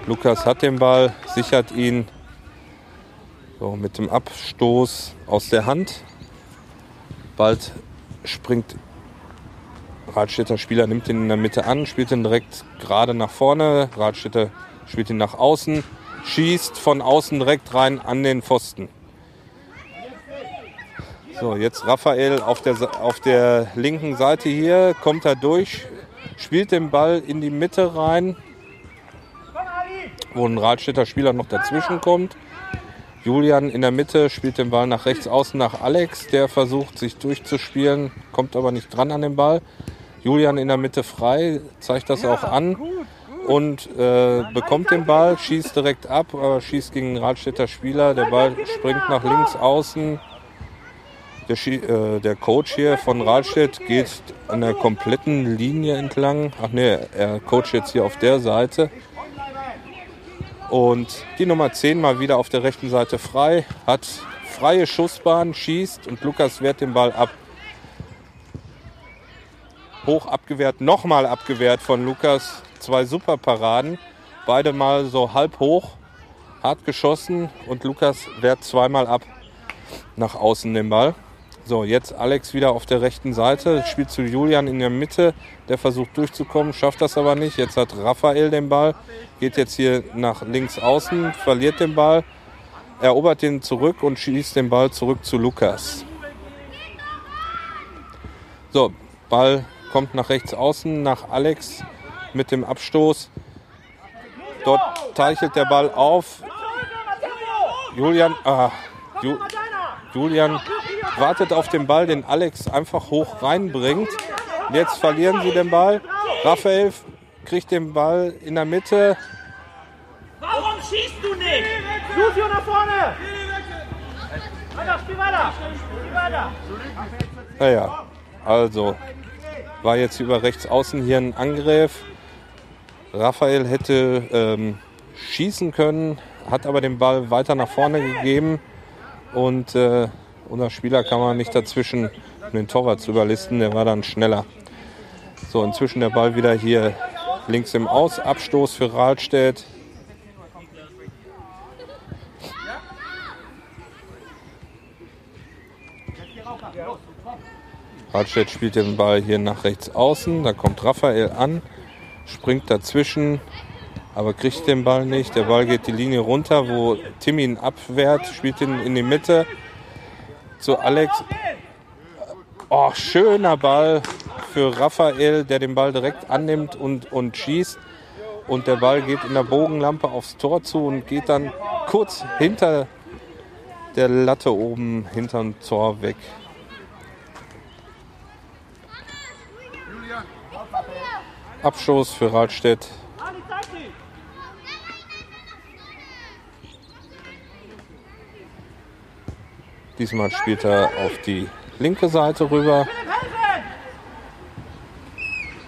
Speaker 1: Lukas hat den Ball, sichert ihn so mit dem Abstoß aus der Hand. Bald springt Radstädter Spieler, nimmt ihn in der Mitte an, spielt ihn direkt gerade nach vorne. Radstädter spielt ihn nach außen, schießt von außen direkt rein an den Pfosten. So, jetzt Raphael auf der, auf der linken Seite hier, kommt er durch, spielt den Ball in die Mitte rein, wo ein Radstädter Spieler noch dazwischen kommt. Julian in der Mitte spielt den Ball nach rechts außen nach Alex, der versucht sich durchzuspielen, kommt aber nicht dran an den Ball. Julian in der Mitte frei, zeigt das auch an und äh, bekommt den Ball, schießt direkt ab, aber schießt gegen einen Radstädter Spieler. Der Ball springt nach links außen. Der, äh, der Coach hier von Radstedt geht an der kompletten Linie entlang. Ach nee, er coacht jetzt hier auf der Seite. Und die Nummer 10 mal wieder auf der rechten Seite frei, hat freie Schussbahn, schießt und Lukas wehrt den Ball ab. Hoch abgewehrt, nochmal abgewehrt von Lukas. Zwei super Paraden, beide mal so halb hoch, hart geschossen und Lukas wehrt zweimal ab nach außen den Ball. So, jetzt Alex wieder auf der rechten Seite, spielt zu Julian in der Mitte, der versucht durchzukommen, schafft das aber nicht. Jetzt hat Raphael den Ball, geht jetzt hier nach links außen, verliert den Ball, erobert den zurück und schießt den Ball zurück zu Lukas. So, Ball kommt nach rechts außen, nach Alex mit dem Abstoß. Dort teichelt der Ball auf. Julian, ah, Ju, Julian wartet auf den Ball, den Alex einfach hoch reinbringt. Jetzt verlieren sie den Ball. Raphael kriegt den Ball in der Mitte.
Speaker 2: Warum schießt du nicht?
Speaker 3: Lucio nach vorne!
Speaker 2: Weiter, spiel weiter! Spiel weiter!
Speaker 1: Naja, also war jetzt über rechts außen hier ein Angriff. Raphael hätte ähm, schießen können, hat aber den Ball weiter nach vorne gegeben und äh, unser Spieler kann man nicht dazwischen um den Torwart zu überlisten, der war dann schneller. So, inzwischen der Ball wieder hier links im Aus, Abstoß für Rahlstedt. Rahlstedt spielt den Ball hier nach rechts außen, da kommt Raphael an, springt dazwischen, aber kriegt den Ball nicht. Der Ball geht die Linie runter, wo Timmy ihn abwehrt, spielt ihn in die Mitte zu Alex. Oh, schöner Ball für Raphael, der den Ball direkt annimmt und, und schießt. Und der Ball geht in der Bogenlampe aufs Tor zu und geht dann kurz hinter der Latte oben hinterm Tor weg. Abstoß für
Speaker 2: dich!
Speaker 1: Diesmal spielt er auf die linke Seite rüber.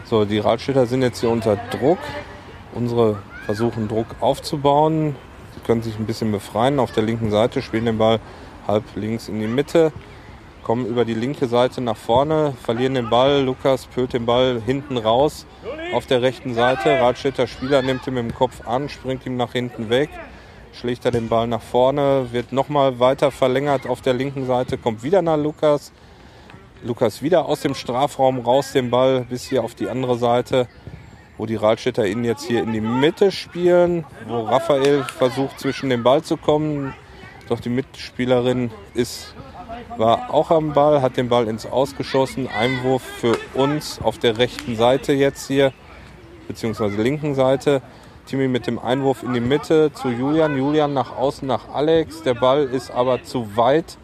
Speaker 1: So, die Radstädter sind jetzt hier unter Druck. Unsere versuchen Druck aufzubauen. Sie können sich ein bisschen befreien. Auf der linken Seite spielen den Ball halb links in die Mitte. Kommen über die linke Seite nach vorne, verlieren den Ball. Lukas pölt den Ball hinten raus. Auf der rechten Seite. Radstädter Spieler nimmt ihn mit dem Kopf an, springt ihm nach hinten weg. Schlägt er den Ball nach vorne, wird nochmal weiter verlängert auf der linken Seite, kommt wieder nach Lukas. Lukas wieder aus dem Strafraum raus, den Ball bis hier auf die andere Seite, wo die Rahlstädter ihn jetzt hier in die Mitte spielen, wo Raphael versucht zwischen den Ball zu kommen. Doch die Mitspielerin ist, war auch am Ball, hat den Ball ins Ausgeschossen. Einwurf für uns auf der rechten Seite jetzt hier, beziehungsweise linken Seite. Timmy mit dem Einwurf in die Mitte zu Julian. Julian nach außen nach Alex. Der Ball ist aber zu weit.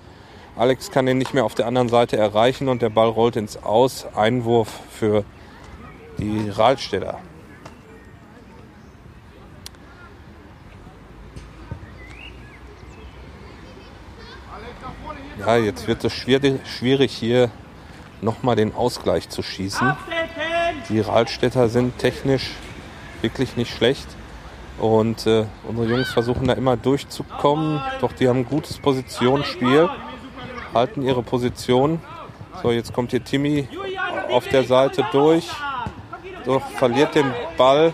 Speaker 1: Alex kann ihn nicht mehr auf der anderen Seite erreichen und der Ball rollt ins Aus. Einwurf für die Rahlsteller. Ja, jetzt wird es schwierig hier nochmal den Ausgleich zu schießen. Die Rahlstädter sind technisch wirklich nicht schlecht. Und äh, unsere Jungs versuchen da immer durchzukommen. Doch die haben ein gutes Positionsspiel, halten ihre Position. So, jetzt kommt hier Timmy auf der Seite durch. So, verliert den Ball,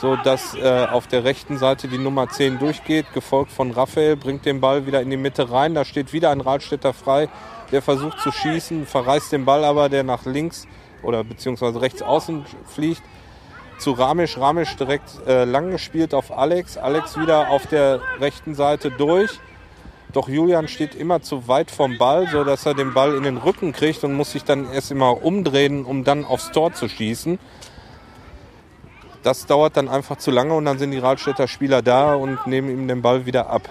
Speaker 1: so dass äh, auf der rechten Seite die Nummer 10 durchgeht, gefolgt von Raphael, bringt den Ball wieder in die Mitte rein. Da steht wieder ein Radstädter frei, der versucht zu schießen, verreißt den Ball aber, der nach links oder beziehungsweise rechts außen fliegt zu Ramisch. Ramisch direkt äh, lang gespielt auf Alex. Alex wieder auf der rechten Seite durch. Doch Julian steht immer zu weit vom Ball, so dass er den Ball in den Rücken kriegt und muss sich dann erst immer umdrehen, um dann aufs Tor zu schießen. Das dauert dann einfach zu lange und dann sind die Radstädter Spieler da und nehmen ihm den Ball wieder ab.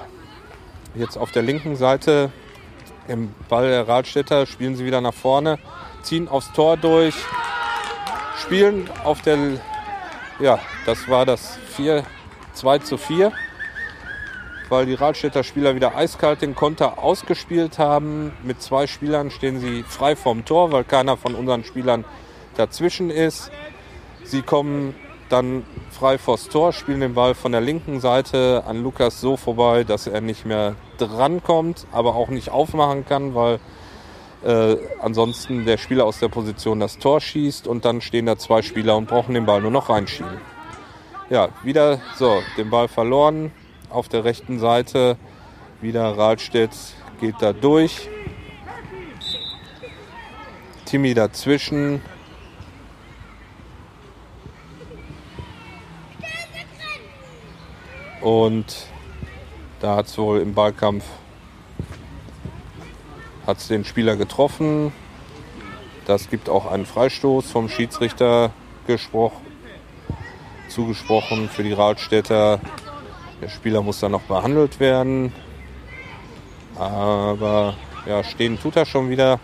Speaker 1: Jetzt auf der linken Seite im Ball der Radstädter spielen sie wieder nach vorne, ziehen aufs Tor durch, spielen auf der ja, das war das 4, 2 zu 4, weil die Radstädter Spieler wieder eiskalt den Konter ausgespielt haben. Mit zwei Spielern stehen sie frei vom Tor, weil keiner von unseren Spielern dazwischen ist. Sie kommen dann frei vors Tor, spielen den Ball von der linken Seite an Lukas so vorbei, dass er nicht mehr drankommt, aber auch nicht aufmachen kann, weil äh, ansonsten der Spieler aus der Position das Tor schießt und dann stehen da zwei Spieler und brauchen den Ball nur noch reinschieben. Ja, wieder so, den Ball verloren auf der rechten Seite. Wieder Rahlstedt geht da durch. Timmy dazwischen. Und da hat es wohl im Ballkampf hat den Spieler getroffen. Das gibt auch einen Freistoß vom Schiedsrichter zugesprochen für die Radstädter. Der Spieler muss dann noch behandelt werden. Aber ja, stehen tut er schon wieder.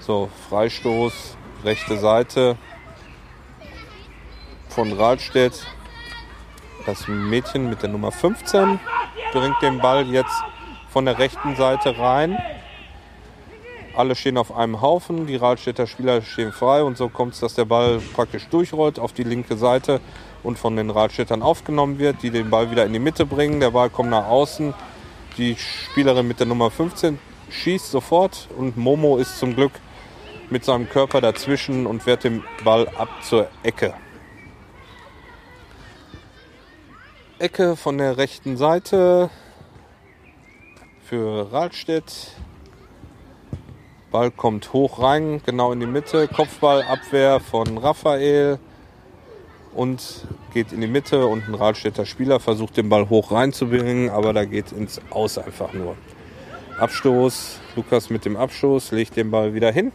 Speaker 1: So, Freistoß, rechte Seite von Rahlstedt. Das Mädchen mit der Nummer 15 bringt den Ball jetzt von der rechten Seite rein. Alle stehen auf einem Haufen, die Rahlstädter Spieler stehen frei und so kommt es, dass der Ball praktisch durchrollt auf die linke Seite und von den Rahlstädtern aufgenommen wird, die den Ball wieder in die Mitte bringen. Der Ball kommt nach außen. Die Spielerin mit der Nummer 15 schießt sofort und Momo ist zum Glück mit seinem Körper dazwischen und wehrt den Ball ab zur Ecke. Ecke von der rechten Seite für Rahlstedt. Ball kommt hoch rein, genau in die Mitte. Kopfballabwehr von Raphael und geht in die Mitte und ein Radstädter Spieler versucht den Ball hoch reinzubringen, aber da geht ins Aus einfach nur. Abstoß, Lukas mit dem Abstoß legt den Ball wieder hin.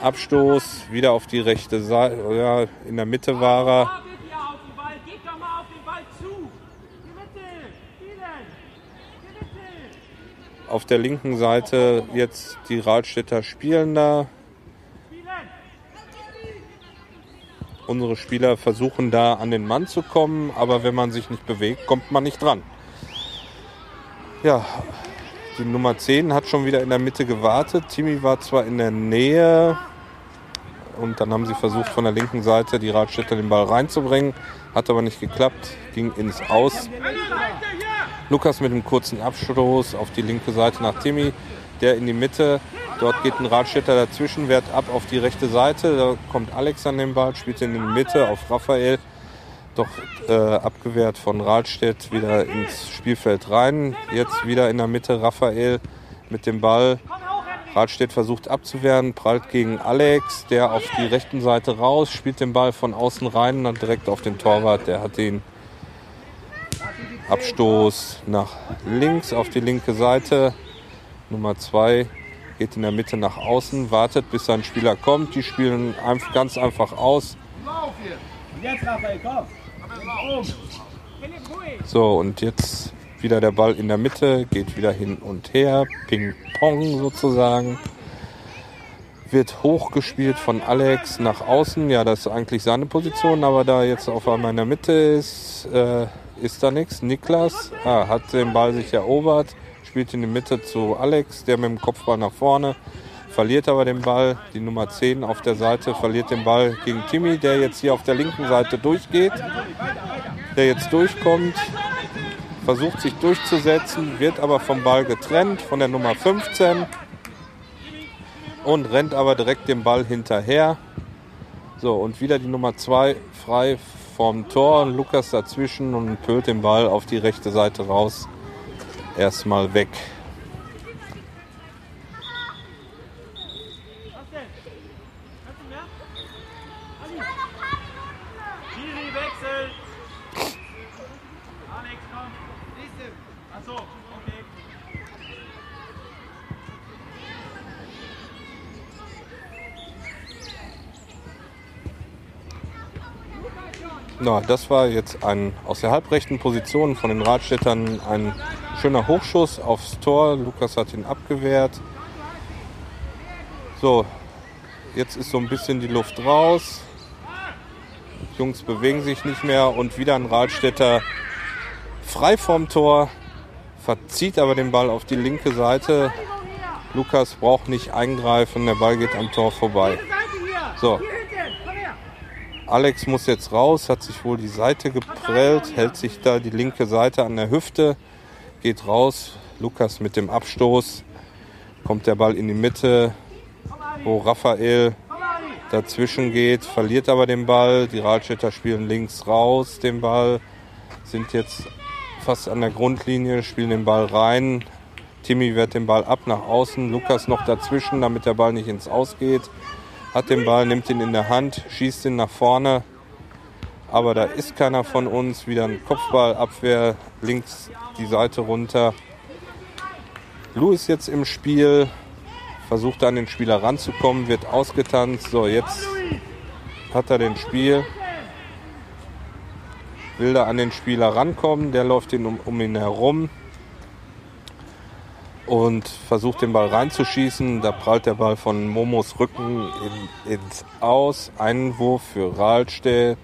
Speaker 1: Abstoß, wieder auf die rechte Seite, ja, in der Mitte war er. Auf der linken Seite jetzt die Radstädter spielen da. Unsere Spieler versuchen da an den Mann zu kommen, aber wenn man sich nicht bewegt, kommt man nicht dran. Ja, die Nummer 10 hat schon wieder in der Mitte gewartet. Timmy war zwar in der Nähe und dann haben sie versucht von der linken Seite die Radstädter den Ball reinzubringen. Hat aber nicht geklappt, ging ins Aus. Lukas mit einem kurzen Abstoß auf die linke Seite nach Timmy, der in die Mitte. Dort geht ein Radstädter dazwischen, wehrt ab auf die rechte Seite. Da kommt Alex an den Ball, spielt in die Mitte auf Raphael. Doch äh, abgewehrt von Radstedt wieder ins Spielfeld rein. Jetzt wieder in der Mitte Raphael mit dem Ball. Radstedt versucht abzuwehren, prallt gegen Alex, der auf die rechten Seite raus, spielt den Ball von außen rein und direkt auf den Torwart. Der hat den Abstoß nach links auf die linke Seite. Nummer 2 geht in der Mitte nach außen, wartet bis sein Spieler kommt. Die spielen ganz einfach aus. So, und jetzt wieder der Ball in der Mitte, geht wieder hin und her, Ping-Pong sozusagen. Wird hochgespielt von Alex nach außen. Ja, das ist eigentlich seine Position, aber da jetzt auf einmal in der Mitte ist, äh, ist da nichts. Niklas ah, hat den Ball sich erobert, spielt in die Mitte zu Alex, der mit dem Kopfball nach vorne, verliert aber den Ball. Die Nummer 10 auf der Seite verliert den Ball gegen Timmy, der jetzt hier auf der linken Seite durchgeht, der jetzt durchkommt, versucht sich durchzusetzen, wird aber vom Ball getrennt von der Nummer 15 und rennt aber direkt dem Ball hinterher. So, und wieder die Nummer 2 frei vom Tor. Lukas dazwischen und pölt den Ball auf die rechte Seite raus. Erstmal weg.
Speaker 2: Schiri, Wechsel. Alex, komm. Achso,
Speaker 1: Na, das war jetzt ein aus der halbrechten Position von den Radstädtern ein schöner Hochschuss aufs Tor. Lukas hat ihn abgewehrt. So, jetzt ist so ein bisschen die Luft raus. Die Jungs bewegen sich nicht mehr und wieder ein Radstädter frei vom Tor, verzieht aber den Ball auf die linke Seite. Lukas braucht nicht eingreifen, der Ball geht am Tor vorbei. So, Alex muss jetzt raus, hat sich wohl die Seite geprellt, hält sich da die linke Seite an der Hüfte, geht raus. Lukas mit dem Abstoß, kommt der Ball in die Mitte, wo Raphael dazwischen geht, verliert aber den Ball. Die Radstädter spielen links raus den Ball, sind jetzt fast an der Grundlinie, spielen den Ball rein. Timmy wehrt den Ball ab nach außen, Lukas noch dazwischen, damit der Ball nicht ins Aus geht hat den Ball, nimmt ihn in der Hand, schießt ihn nach vorne. Aber da ist keiner von uns. Wieder ein Kopfballabwehr, links die Seite runter. Lou ist jetzt im Spiel, versucht an den Spieler ranzukommen, wird ausgetanzt. So, jetzt hat er den Spiel. Will da an den Spieler rankommen, der läuft ihn um, um ihn herum und versucht den Ball reinzuschießen. Da prallt der Ball von Momos Rücken in, ins Aus. Einwurf für Rahlstedt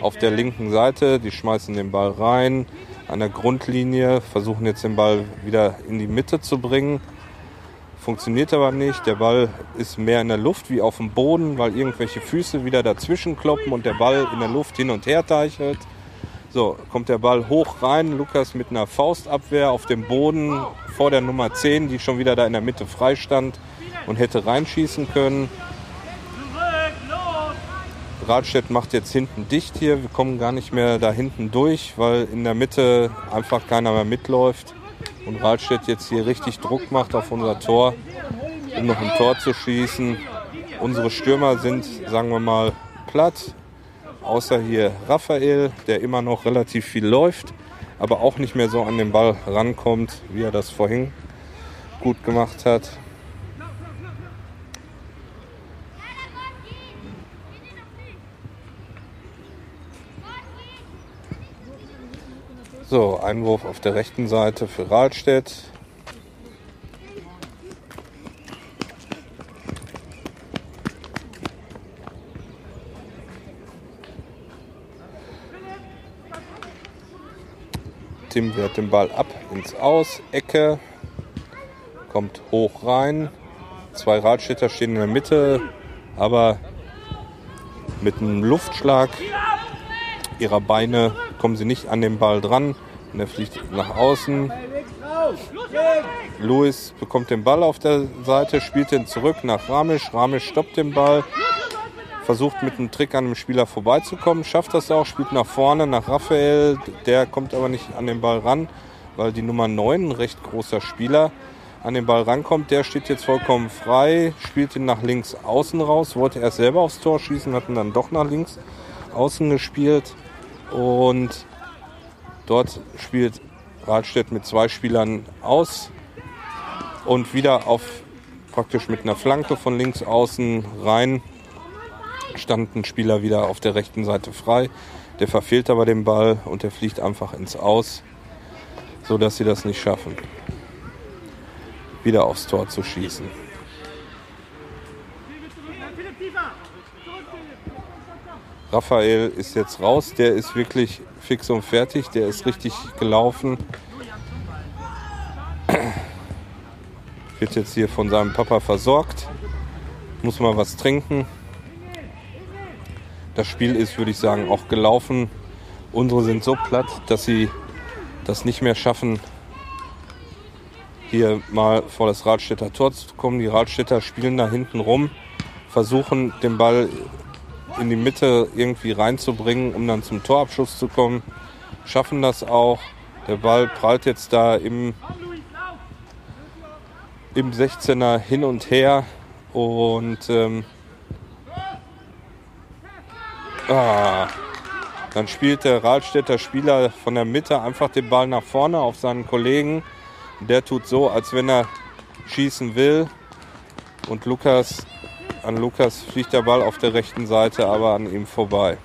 Speaker 1: auf der linken Seite. Die schmeißen den Ball rein an der Grundlinie, versuchen jetzt den Ball wieder in die Mitte zu bringen. Funktioniert aber nicht. Der Ball ist mehr in der Luft wie auf dem Boden, weil irgendwelche Füße wieder dazwischen kloppen und der Ball in der Luft hin und her teichelt. So, kommt der Ball hoch rein. Lukas mit einer Faustabwehr auf dem Boden vor der Nummer 10, die schon wieder da in der Mitte frei stand und hätte reinschießen können. Radstedt macht jetzt hinten dicht hier. Wir kommen gar nicht mehr da hinten durch, weil in der Mitte einfach keiner mehr mitläuft. Und Radstedt jetzt hier richtig Druck macht auf unser Tor, um noch ein Tor zu schießen. Unsere Stürmer sind, sagen wir mal, platt. Außer hier Raphael, der immer noch relativ viel läuft, aber auch nicht mehr so an den Ball rankommt, wie er das vorhin gut gemacht hat. So, Einwurf auf der rechten Seite für Rahlstedt. Tim wehrt den Ball ab ins Aus, Ecke, kommt hoch rein. Zwei Radstädter stehen in der Mitte, aber mit einem Luftschlag ihrer Beine kommen sie nicht an den Ball dran und er fliegt nach außen. Luis bekommt den Ball auf der Seite, spielt den zurück nach Ramisch. Ramisch stoppt den Ball, versucht mit einem Trick an dem Spieler vorbeizukommen, schafft das auch, spielt nach vorne nach Raphael. Der kommt aber nicht an den Ball ran, weil die Nummer 9, ein recht großer Spieler, an den Ball rankommt. Der steht jetzt vollkommen frei, spielt ihn nach links außen raus, wollte erst selber aufs Tor schießen, hat ihn dann doch nach links außen gespielt. Und dort spielt Radstedt mit zwei Spielern aus und wieder auf praktisch mit einer Flanke von links außen rein stand ein Spieler wieder auf der rechten Seite frei. Der verfehlt aber den Ball und der fliegt einfach ins Aus, sodass sie das nicht schaffen, wieder aufs Tor zu schießen. Raphael ist jetzt raus, der ist wirklich fix und fertig, der ist richtig gelaufen. Wird jetzt hier von seinem Papa versorgt, muss mal was trinken. Das Spiel ist, würde ich sagen, auch gelaufen. Unsere sind so platt, dass sie das nicht mehr schaffen, hier mal vor das Radstädter Tor zu kommen. Die Radstädter spielen da hinten rum, versuchen den Ball in die Mitte irgendwie reinzubringen, um dann zum Torabschuss zu kommen. Schaffen das auch. Der Ball prallt jetzt da im, im 16er hin und her. Und ähm, ah, dann spielt der Rahlstädter Spieler von der Mitte einfach den Ball nach vorne auf seinen Kollegen. Der tut so, als wenn er schießen will. Und Lukas an Lukas fliegt der Ball auf der rechten Seite, aber an ihm vorbei.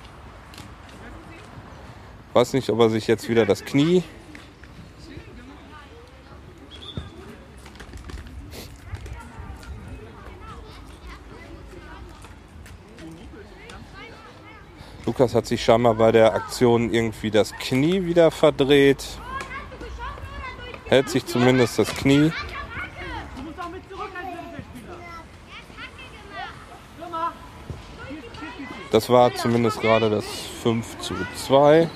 Speaker 1: Ich weiß nicht, ob er sich jetzt wieder das Knie Lukas hat sich scheinbar bei der Aktion irgendwie das Knie wieder verdreht. Hält sich zumindest das Knie. Das war zumindest gerade das 5 zu 2.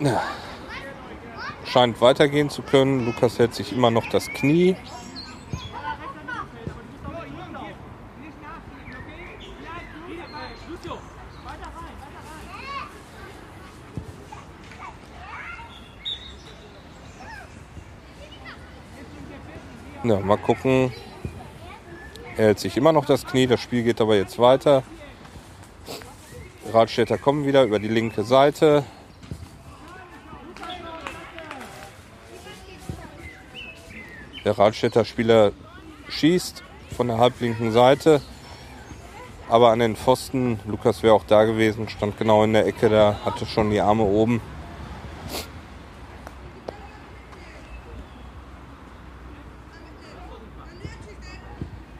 Speaker 1: Ja. Scheint weitergehen zu können. Lukas hält sich immer noch das Knie. Ja, mal gucken, er hält sich immer noch das Knie, das Spiel geht aber jetzt weiter. Radstädter kommen wieder über die linke Seite. Der Radstädter Spieler schießt von der halblinken Seite, aber an den Pfosten, Lukas wäre auch da gewesen, stand genau in der Ecke, da hatte schon die Arme oben.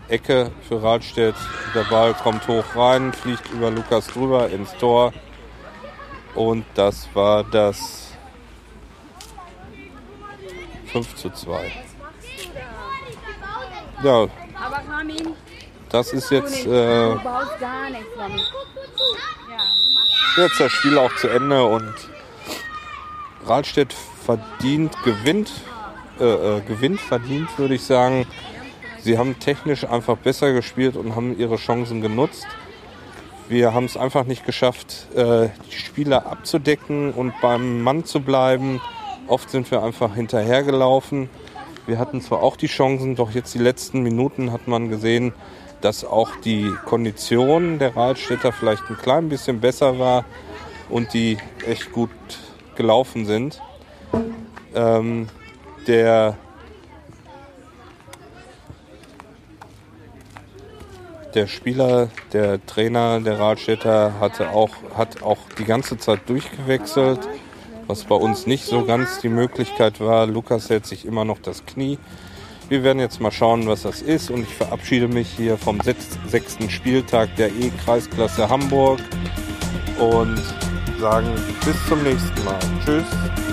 Speaker 1: Ecke für Radstedt. Der Ball kommt hoch rein, fliegt über Lukas drüber ins Tor. Und das war das 5 zu 2. Ja, das ist jetzt, äh, jetzt das Spiel auch zu Ende und Radstedt verdient, gewinnt, äh, äh, gewinnt, verdient, würde ich sagen. Sie haben technisch einfach besser gespielt und haben ihre Chancen genutzt. Wir haben es einfach nicht geschafft, äh, die Spieler abzudecken und beim Mann zu bleiben. Oft sind wir einfach hinterhergelaufen. Wir hatten zwar auch die Chancen, doch jetzt die letzten Minuten hat man gesehen, dass auch die Kondition der Radstädter vielleicht ein klein bisschen besser war und die echt gut gelaufen sind. Ähm, der der Spieler, der Trainer, der Radstädter hatte auch, hat auch die ganze Zeit durchgewechselt, was bei uns nicht so ganz die Möglichkeit war. Lukas hält sich immer noch das Knie. Wir werden jetzt mal schauen, was das ist und ich verabschiede mich hier vom sechsten Spieltag der E-Kreisklasse Hamburg und sagen bis zum nächsten Mal. Tschüss.